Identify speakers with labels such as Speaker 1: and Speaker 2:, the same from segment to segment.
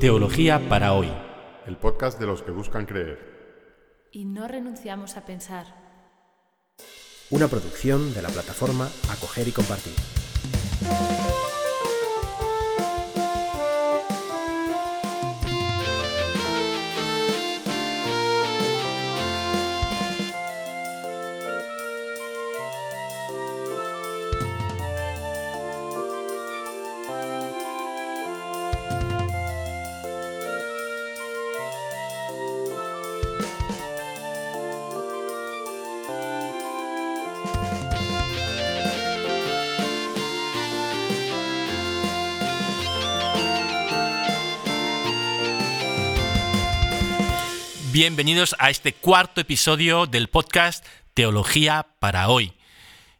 Speaker 1: Teología para hoy.
Speaker 2: El podcast de los que buscan creer.
Speaker 3: Y no renunciamos a pensar.
Speaker 4: Una producción de la plataforma Acoger y Compartir.
Speaker 1: Bienvenidos a este cuarto episodio del podcast Teología para hoy.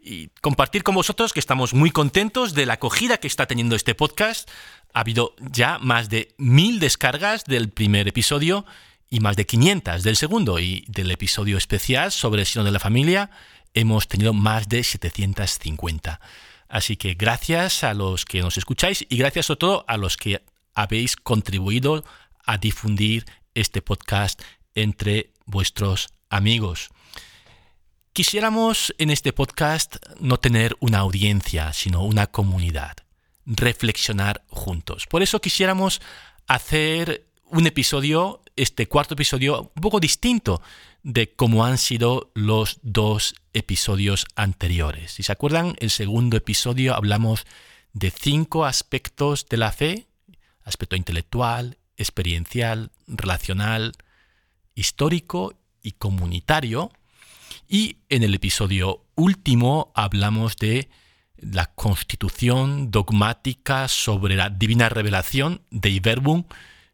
Speaker 1: Y compartir con vosotros que estamos muy contentos de la acogida que está teniendo este podcast. Ha habido ya más de mil descargas del primer episodio y más de 500 del segundo. Y del episodio especial sobre el sino de la familia hemos tenido más de 750. Así que gracias a los que nos escucháis y gracias sobre todo a los que habéis contribuido a difundir este podcast entre vuestros amigos. Quisiéramos en este podcast no tener una audiencia, sino una comunidad, reflexionar juntos. Por eso quisiéramos hacer un episodio, este cuarto episodio, un poco distinto de cómo han sido los dos episodios anteriores. Si se acuerdan, el segundo episodio hablamos de cinco aspectos de la fe, aspecto intelectual, experiencial, relacional, histórico y comunitario. Y en el episodio último hablamos de la constitución dogmática sobre la divina revelación de Iberbum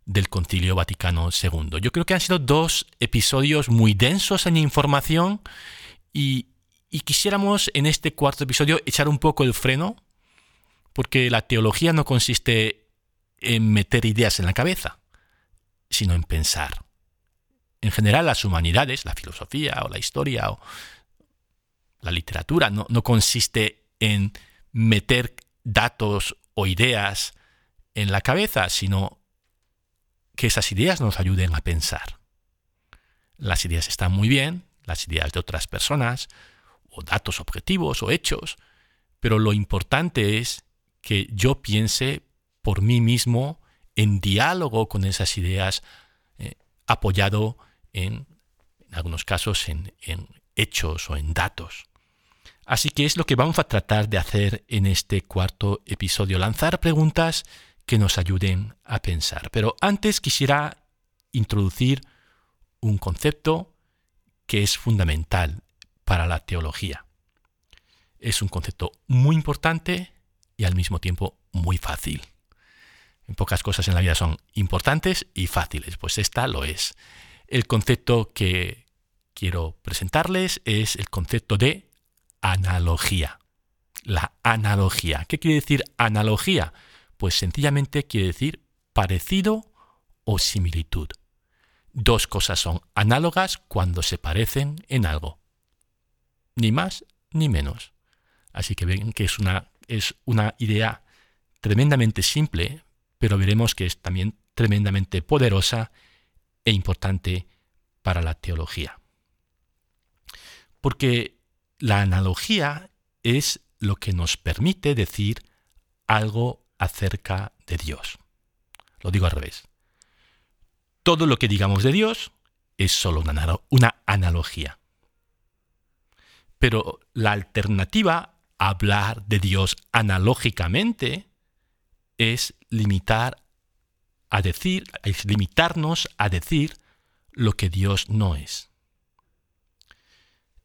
Speaker 1: del Concilio Vaticano II. Yo creo que han sido dos episodios muy densos en información y, quisiéramos en este cuarto episodio echar un poco el freno, porque la teología no consiste en meter ideas en la cabeza, sino en pensar en general las humanidades, la filosofía o la historia o la literatura, no, consiste en meter datos o ideas en la cabeza, sino que esas ideas nos ayuden a pensar. Las ideas están muy bien, las ideas de otras personas, o datos objetivos o hechos, pero lo importante es que yo piense por mí mismo en diálogo con esas ideas, eh, apoyado en, algunos casos en, en hechos o en datos. Así que es lo que vamos a tratar de hacer en este cuarto episodio, lanzar preguntas que nos ayuden a pensar. Pero antes quisiera introducir un concepto que es fundamental para la teología. Es un concepto muy importante y al mismo tiempo muy fácil. En pocas cosas en la vida son importantes y fáciles, pues esta lo es. El concepto que quiero presentarles es el concepto de analogía. La analogía. ¿Qué quiere decir analogía? Pues sencillamente quiere decir parecido o similitud. Dos cosas son análogas cuando se parecen en algo. Ni más ni menos. Así que ven que es una, es una idea tremendamente simple, pero veremos que es también tremendamente poderosa e importante para la teología. Porque la analogía es lo que nos permite decir algo acerca de Dios. Lo digo al revés. Todo lo que digamos de Dios es solo una, analogía. Pero la alternativa a hablar de Dios analógicamente es limitar a decir, es limitarnos a decir lo que Dios no es.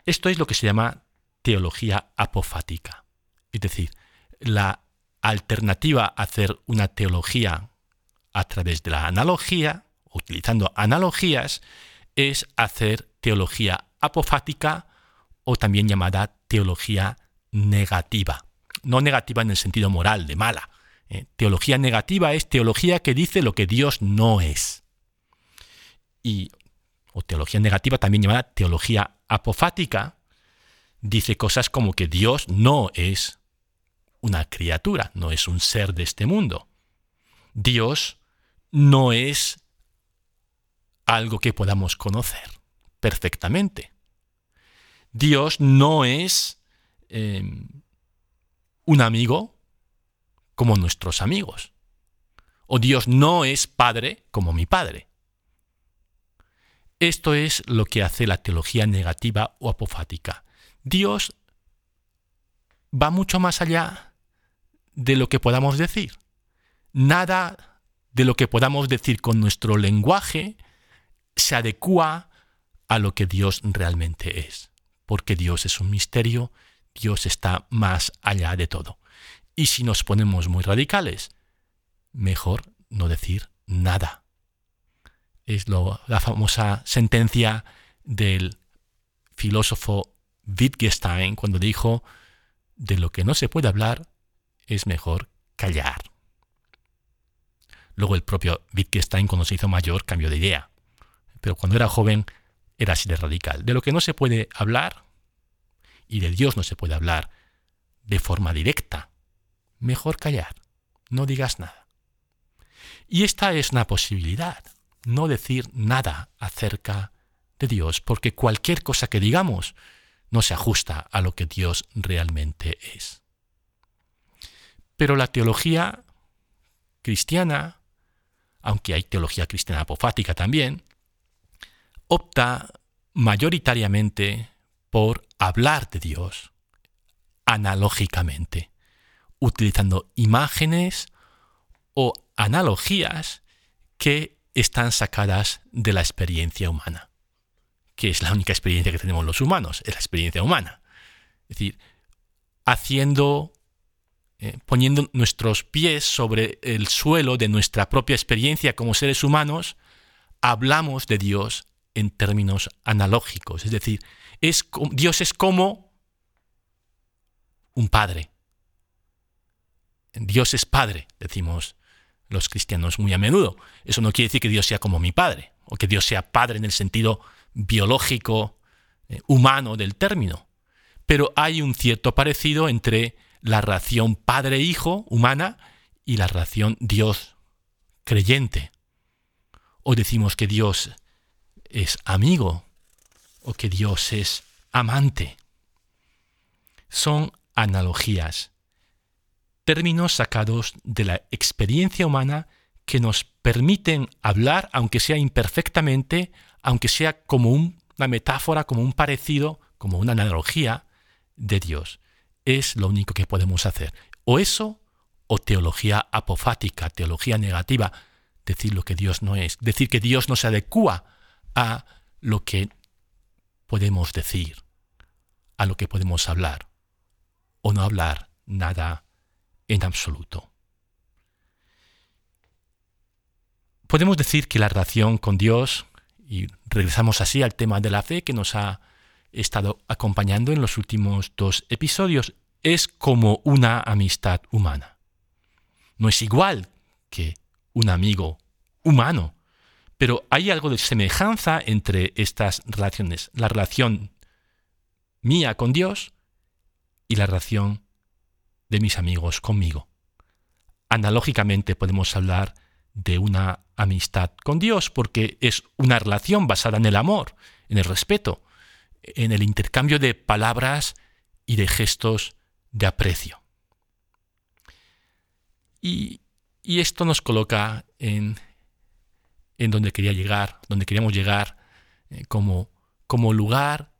Speaker 1: Esto es lo que se llama teología apofática. Es decir, la alternativa a hacer una teología a través de la analogía, utilizando analogías, es hacer teología apofática o también llamada teología negativa. No negativa en el sentido moral, de mala, eh, teología negativa es teología que dice lo que Dios no es. Y, o teología negativa, también llamada teología apofática, dice cosas como que Dios no es una criatura, no es un ser de este mundo. Dios no es algo que podamos conocer perfectamente. Dios no es em, un amigo como nuestros amigos. O Dios no es padre como mi padre. Esto es lo que hace la teología negativa o apofática. Dios va mucho más allá de lo que podamos decir. Nada de lo que podamos decir con nuestro lenguaje se adecua a lo que Dios realmente es. Porque Dios es un misterio, Dios está más allá de todo. Y si nos ponemos muy radicales, mejor no decir nada es la famosa sentencia del filósofo Wittgenstein cuando dijo, de lo que no se puede hablar es mejor callar. Luego el propio Wittgenstein cuando se hizo mayor cambió de idea, pero cuando era joven era así de radical. De lo que no se puede hablar y de Dios no se puede hablar de forma directa, mejor callar, no digas nada. Y esta es una posibilidad no decir nada acerca de Dios, porque cualquier cosa que digamos no se ajusta a lo que Dios realmente es. Pero la teología cristiana, aunque hay teología cristiana apofática también, opta mayoritariamente por hablar de Dios analógicamente, utilizando imágenes o analogías que están sacadas de la experiencia humana, que es la única experiencia que tenemos los humanos, es la experiencia humana. Es decir, haciendo, eh, poniendo nuestros pies sobre el suelo de nuestra propia experiencia como seres humanos, hablamos de Dios en términos analógicos. Es decir, Dios es como un padre. Dios es padre, decimos los cristianos muy a menudo. Eso no quiere decir que Dios sea como mi padre, o que Dios sea padre en el sentido biológico, eh, humano del término. Pero hay un cierto parecido entre la relación padre-hijo humana y la relación Dios creyente. O decimos que Dios es amigo o que Dios es amante. Son analogías términos sacados de la experiencia humana que nos permiten hablar, aunque sea imperfectamente, aunque sea como una metáfora, como un parecido, como una analogía de Dios. Es lo único que podemos hacer. O eso, o teología apofática, teología negativa, decir lo que Dios no es, decir que Dios no se adecua a lo que podemos decir, a lo que podemos hablar, o no hablar nada en absoluto. Podemos decir que la relación con Dios, y regresamos así al tema de la fe que nos ha estado acompañando en los últimos dos episodios, es como una amistad humana. No es igual que un amigo humano, pero hay algo de semejanza entre estas relaciones, la relación mía con Dios y la relación de mis amigos conmigo. Analógicamente podemos hablar de una amistad con Dios porque es una relación basada en el amor, en el respeto, en el intercambio de palabras y de gestos de aprecio. Y, esto nos coloca en, en, donde quería llegar, donde queríamos llegar, eh, como, como lugar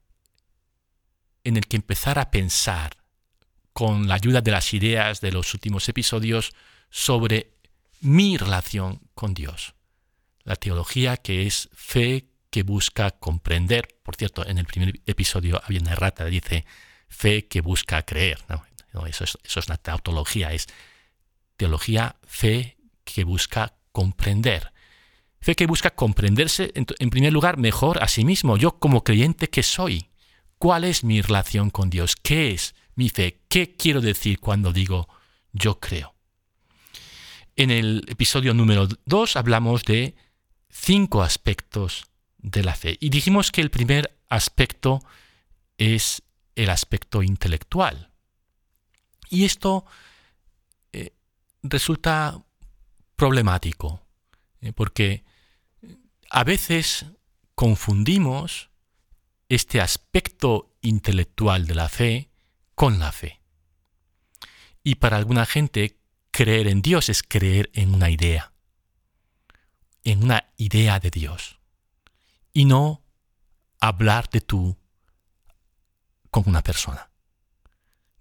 Speaker 1: en el que empezar a pensar con la ayuda de las ideas de los últimos episodios sobre mi relación con Dios. La teología que es fe que busca comprender. Por cierto, en el primer episodio había una errata, dice fe que busca creer. Eso, es, es una tautología, es teología, fe que busca comprender. Fe que busca comprenderse, en primer lugar, mejor a sí mismo. Yo como creyente que soy. ¿Cuál es mi relación con Dios? ¿Qué es mi fe. ¿Qué quiero decir cuando digo yo creo? En el episodio número 2 hablamos de cinco aspectos de la fe y dijimos que el primer aspecto es el aspecto intelectual. Y esto resulta problemático, eh, porque a veces confundimos este aspecto intelectual de la fe con la fe. Y para alguna gente, creer en Dios es creer en una idea, en una idea de Dios, y no hablar de tú con una persona.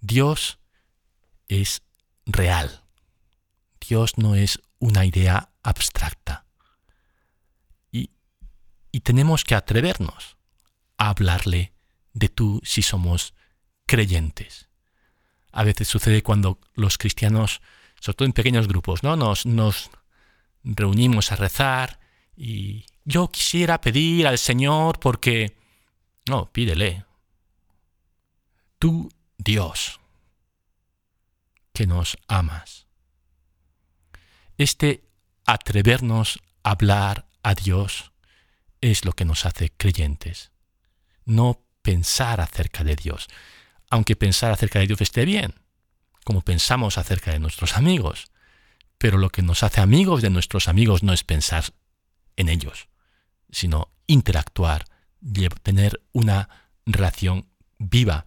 Speaker 1: Dios es real. Dios no es una idea abstracta. Y, y tenemos que atrevernos a hablarle de tú si somos creyentes. A veces sucede cuando los cristianos, sobre todo en pequeños grupos, ¿no? nos, nos reunimos a rezar y yo quisiera pedir al Señor porque... No, pídele. Tú, Dios, que nos amas. Este atrevernos a hablar a Dios es lo que nos hace creyentes. No pensar acerca de Dios, aunque pensar acerca de Dios esté bien, como pensamos acerca de nuestros amigos. Pero lo que nos hace amigos de nuestros amigos no es pensar en ellos, sino interactuar, tener una relación viva.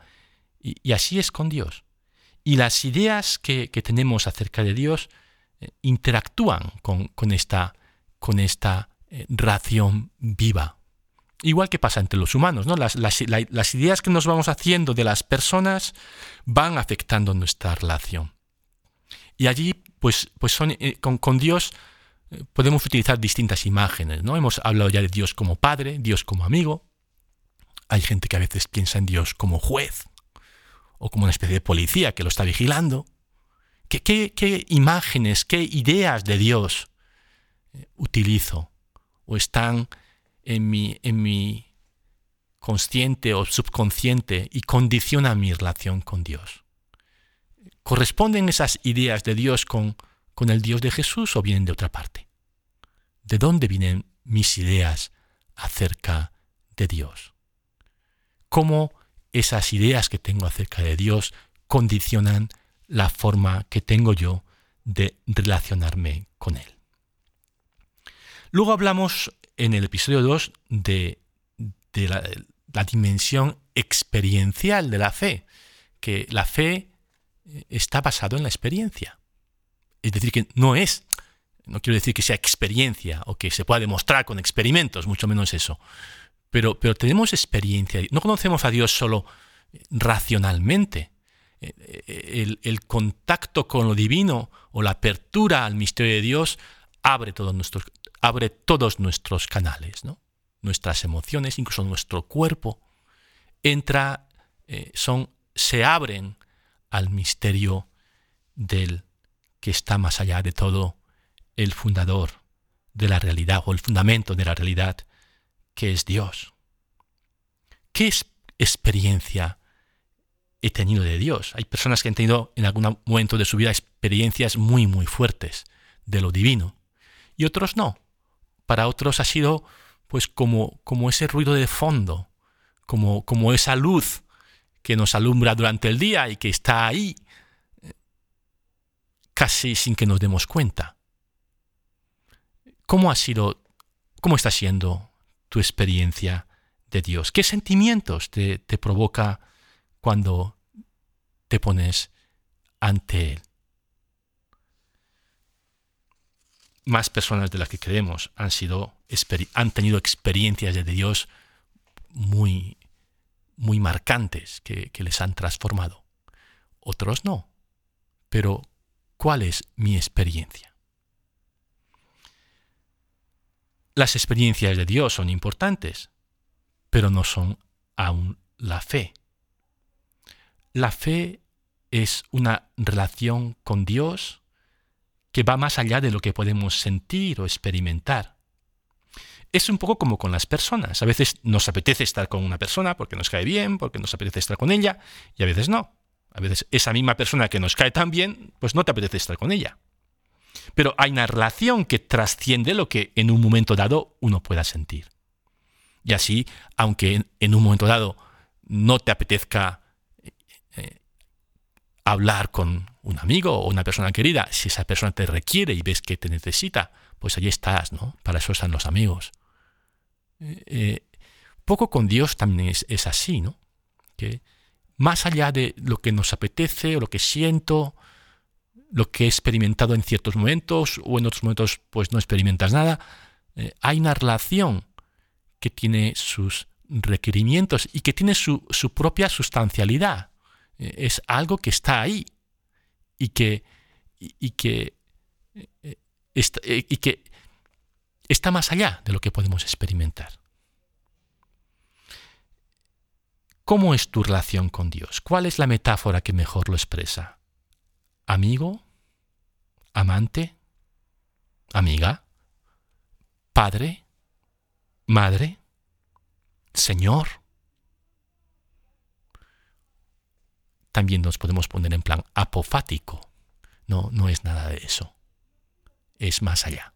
Speaker 1: Y, así es con Dios. Y las ideas que tenemos acerca de Dios eh, interactúan con, esta, con esta eh, ración viva. Igual que pasa entre los humanos, ¿no? Las, ideas que nos vamos haciendo de las personas van afectando nuestra relación. Y allí, pues, pues son, eh, con, Dios podemos utilizar distintas imágenes, ¿no? Hemos hablado ya de Dios como padre, Dios como amigo. Hay gente que a veces piensa en Dios como juez o como una especie de policía que lo está vigilando. ¿Qué, imágenes, qué ideas de Dios eh, utilizo o están en mi, en mi consciente o subconsciente y condicionan mi relación con Dios? ¿Corresponden esas ideas de Dios con, con el Dios de Jesús o vienen de otra parte? ¿De dónde vienen mis ideas acerca de Dios? ¿Cómo esas ideas que tengo acerca de Dios condicionan la forma que tengo yo de relacionarme con Él. Luego hablamos en el episodio 2 de, la, dimensión experiencial de la fe, que la fe eh, está basada en la experiencia. Es decir, que no es, no quiero decir que sea experiencia o que se pueda demostrar con experimentos, mucho menos eso, pero, pero tenemos experiencia. No conocemos a Dios solo racionalmente, el, contacto con lo divino o la apertura al misterio de Dios abre todos nuestros, abre todos nuestros canales, nuestras emociones, incluso nuestro cuerpo, entra, eh, son, se abren al misterio del que está más allá de todo, el fundador de la realidad o el fundamento de la realidad, que es Dios. ¿Qué es experiencia he tenido de Dios. Hay personas que han tenido en algún momento de su vida experiencias muy, muy fuertes de lo divino. Y otros no. Para otros ha sido pues como, como ese ruido de fondo, como, como esa luz que nos alumbra durante el día y que está ahí casi sin que nos demos cuenta. ¿Cómo ha sido, cómo está siendo tu experiencia de Dios? ¿Qué sentimientos te, te provoca cuando te pones ante Él. Más personas de las que creemos han, sido, han tenido experiencias de Dios muy, muy marcantes que, que les han transformado. Otros no. Pero, ¿cuál es mi experiencia? Las experiencias de Dios son importantes, pero no son aún la fe. La fe es una relación con Dios que va más allá de lo que podemos sentir o experimentar. Es un poco como con las personas. A veces nos apetece estar con una persona porque nos cae bien, porque nos apetece estar con ella, y a veces no. A veces esa misma persona que nos cae tan bien, pues no te apetece estar con ella. Pero hay una relación que trasciende lo que en un momento dado uno pueda sentir. Y así, aunque en un momento dado no te apetezca hablar con, un amigo o una persona querida, si esa persona te requiere y ves que te necesita, pues allí estás, ¿no? Para eso están los amigos. Eh, eh, poco con Dios también es, es, así, ¿no? Que más allá de lo que nos apetece o lo que siento, lo que he experimentado en ciertos momentos o en otros momentos pues no experimentas nada, eh, hay una relación que tiene sus requerimientos y que tiene su, su propia sustancialidad. Eh, es algo que está ahí y que, y, que, eh, está, y que está más allá de lo que podemos experimentar. ¿Cómo es tu relación con Dios? ¿Cuál es la metáfora que mejor lo expresa? ¿Amigo? ¿Amante? ¿Amiga? ¿Padre? ¿Madre? ¿Señor? También nos podemos poner en plan apofático. No, no es nada de eso. Es más allá.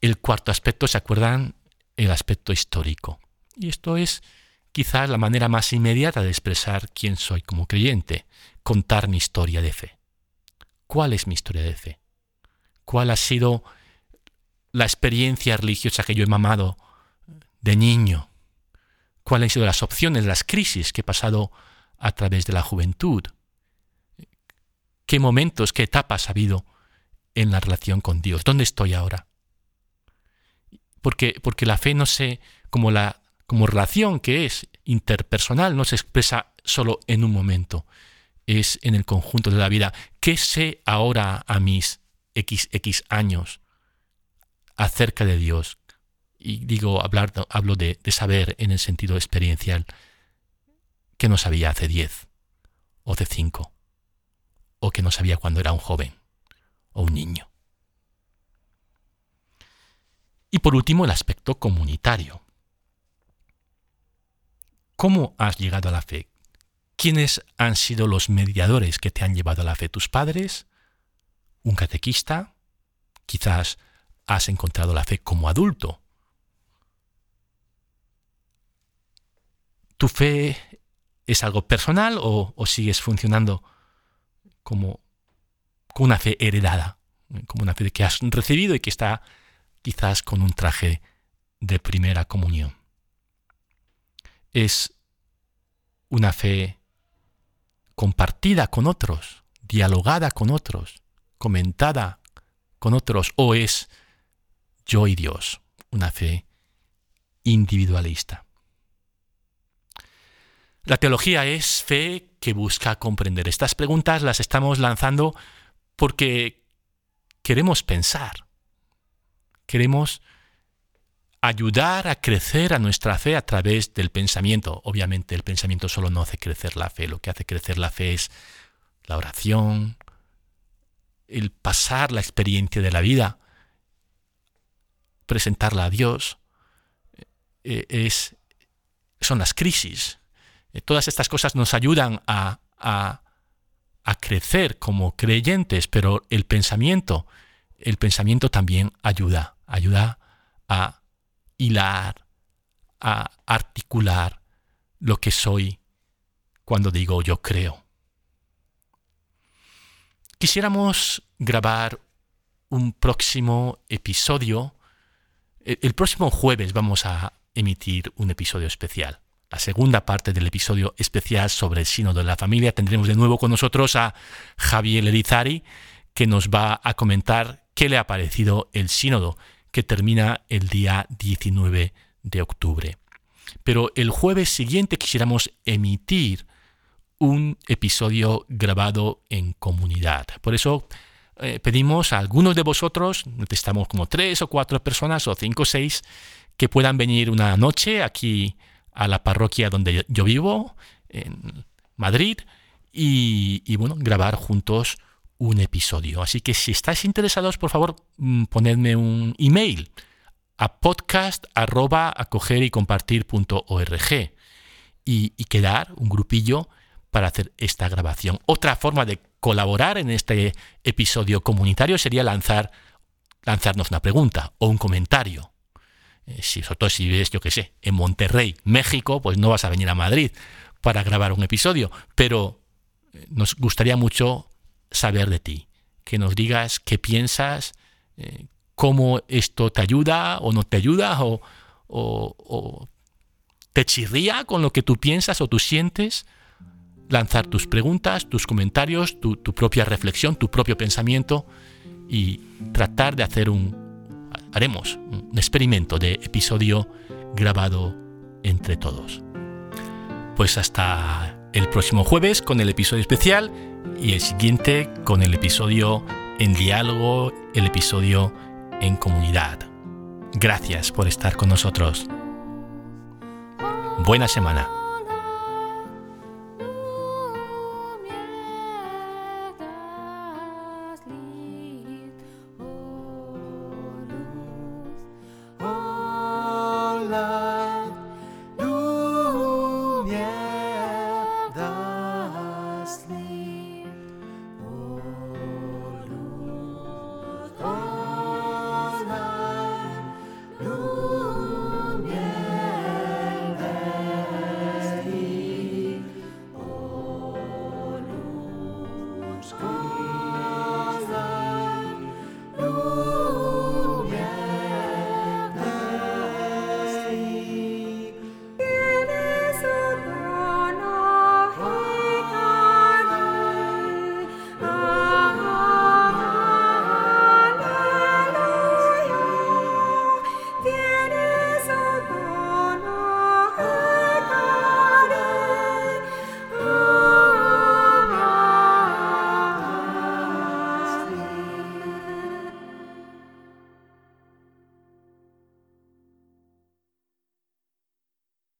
Speaker 1: El cuarto aspecto, ¿se acuerdan? El aspecto histórico. Y esto es quizás la manera más inmediata de expresar quién soy como creyente, contar mi historia de fe. ¿Cuál es mi historia de fe? ¿Cuál ha sido la experiencia religiosa que yo he mamado de niño? ¿Cuáles han sido las opciones, las crisis que he pasado a través de la juventud? ¿Qué momentos, qué etapas ha habido en la relación con Dios? ¿Dónde estoy ahora? Porque, porque la fe no sé, como la como relación que es interpersonal, no se expresa solo en un momento, es en el conjunto de la vida. ¿Qué sé ahora a mis XX años acerca de Dios? Y digo, hablar, hablo de, de saber en el sentido experiencial que no sabía hace 10 o hace 5 o que no sabía cuando era un joven o un niño. Y por último, el aspecto comunitario. ¿Cómo has llegado a la fe? ¿Quiénes han sido los mediadores que te han llevado a la fe? ¿Tus padres? ¿Un catequista? Quizás has encontrado la fe como adulto. ¿Tu fe es algo personal o, sigues funcionando como, como una fe heredada? Como una fe que has recibido y que está quizás con un traje de primera comunión es una fe compartida con otros, dialogada con otros, comentada con otros, o es yo y Dios, una fe individualista. La teología es fe que busca comprender. Estas preguntas las estamos lanzando porque queremos pensar, queremos ayudar a crecer a nuestra fe a través del pensamiento. Obviamente el pensamiento solo no hace crecer la fe, lo que hace crecer la fe es la oración, el pasar la experiencia de la vida, presentarla a Dios, eh, es, son las crisis. Eh, todas estas cosas nos ayudan a, a, a crecer como creyentes, pero el pensamiento, el pensamiento también ayuda, ayuda a hilar, a articular lo que soy cuando digo yo creo. Quisiéramos grabar un próximo episodio. El próximo jueves vamos a emitir un episodio especial. La segunda parte del episodio especial sobre el sínodo de la familia tendremos de nuevo con nosotros a Javier Elizari, que nos va a comentar qué le ha parecido el sínodo que termina el día 19 de octubre. Pero el jueves siguiente quisiéramos emitir un episodio grabado en comunidad. Por eso eh, pedimos a algunos de vosotros, necesitamos como tres o cuatro personas o cinco o seis, que puedan venir una noche aquí a la parroquia donde yo vivo, en Madrid, y, y bueno, grabar juntos un episodio. Así que si estáis interesados, por favor, mm, ponedme un email a podcast y, y quedar un grupillo para hacer esta grabación. Otra forma de colaborar en este episodio comunitario sería lanzar, lanzarnos una pregunta o un comentario. Eh, si, sobre todo si ves, yo qué sé, en Monterrey, México, pues no vas a venir a Madrid para grabar un episodio, pero eh, nos gustaría mucho saber de ti, que nos digas qué piensas, eh, cómo esto te ayuda o no te ayuda, o, te chirría con lo que tú piensas o tú sientes, lanzar tus preguntas, tus comentarios, tu, tu propia reflexión, tu propio pensamiento y tratar de hacer un, haremos un experimento de episodio grabado entre todos. Pues hasta el próximo jueves con el episodio especial y el siguiente con el episodio en diálogo, el episodio en comunidad. Gracias por estar con nosotros. Buena semana. school.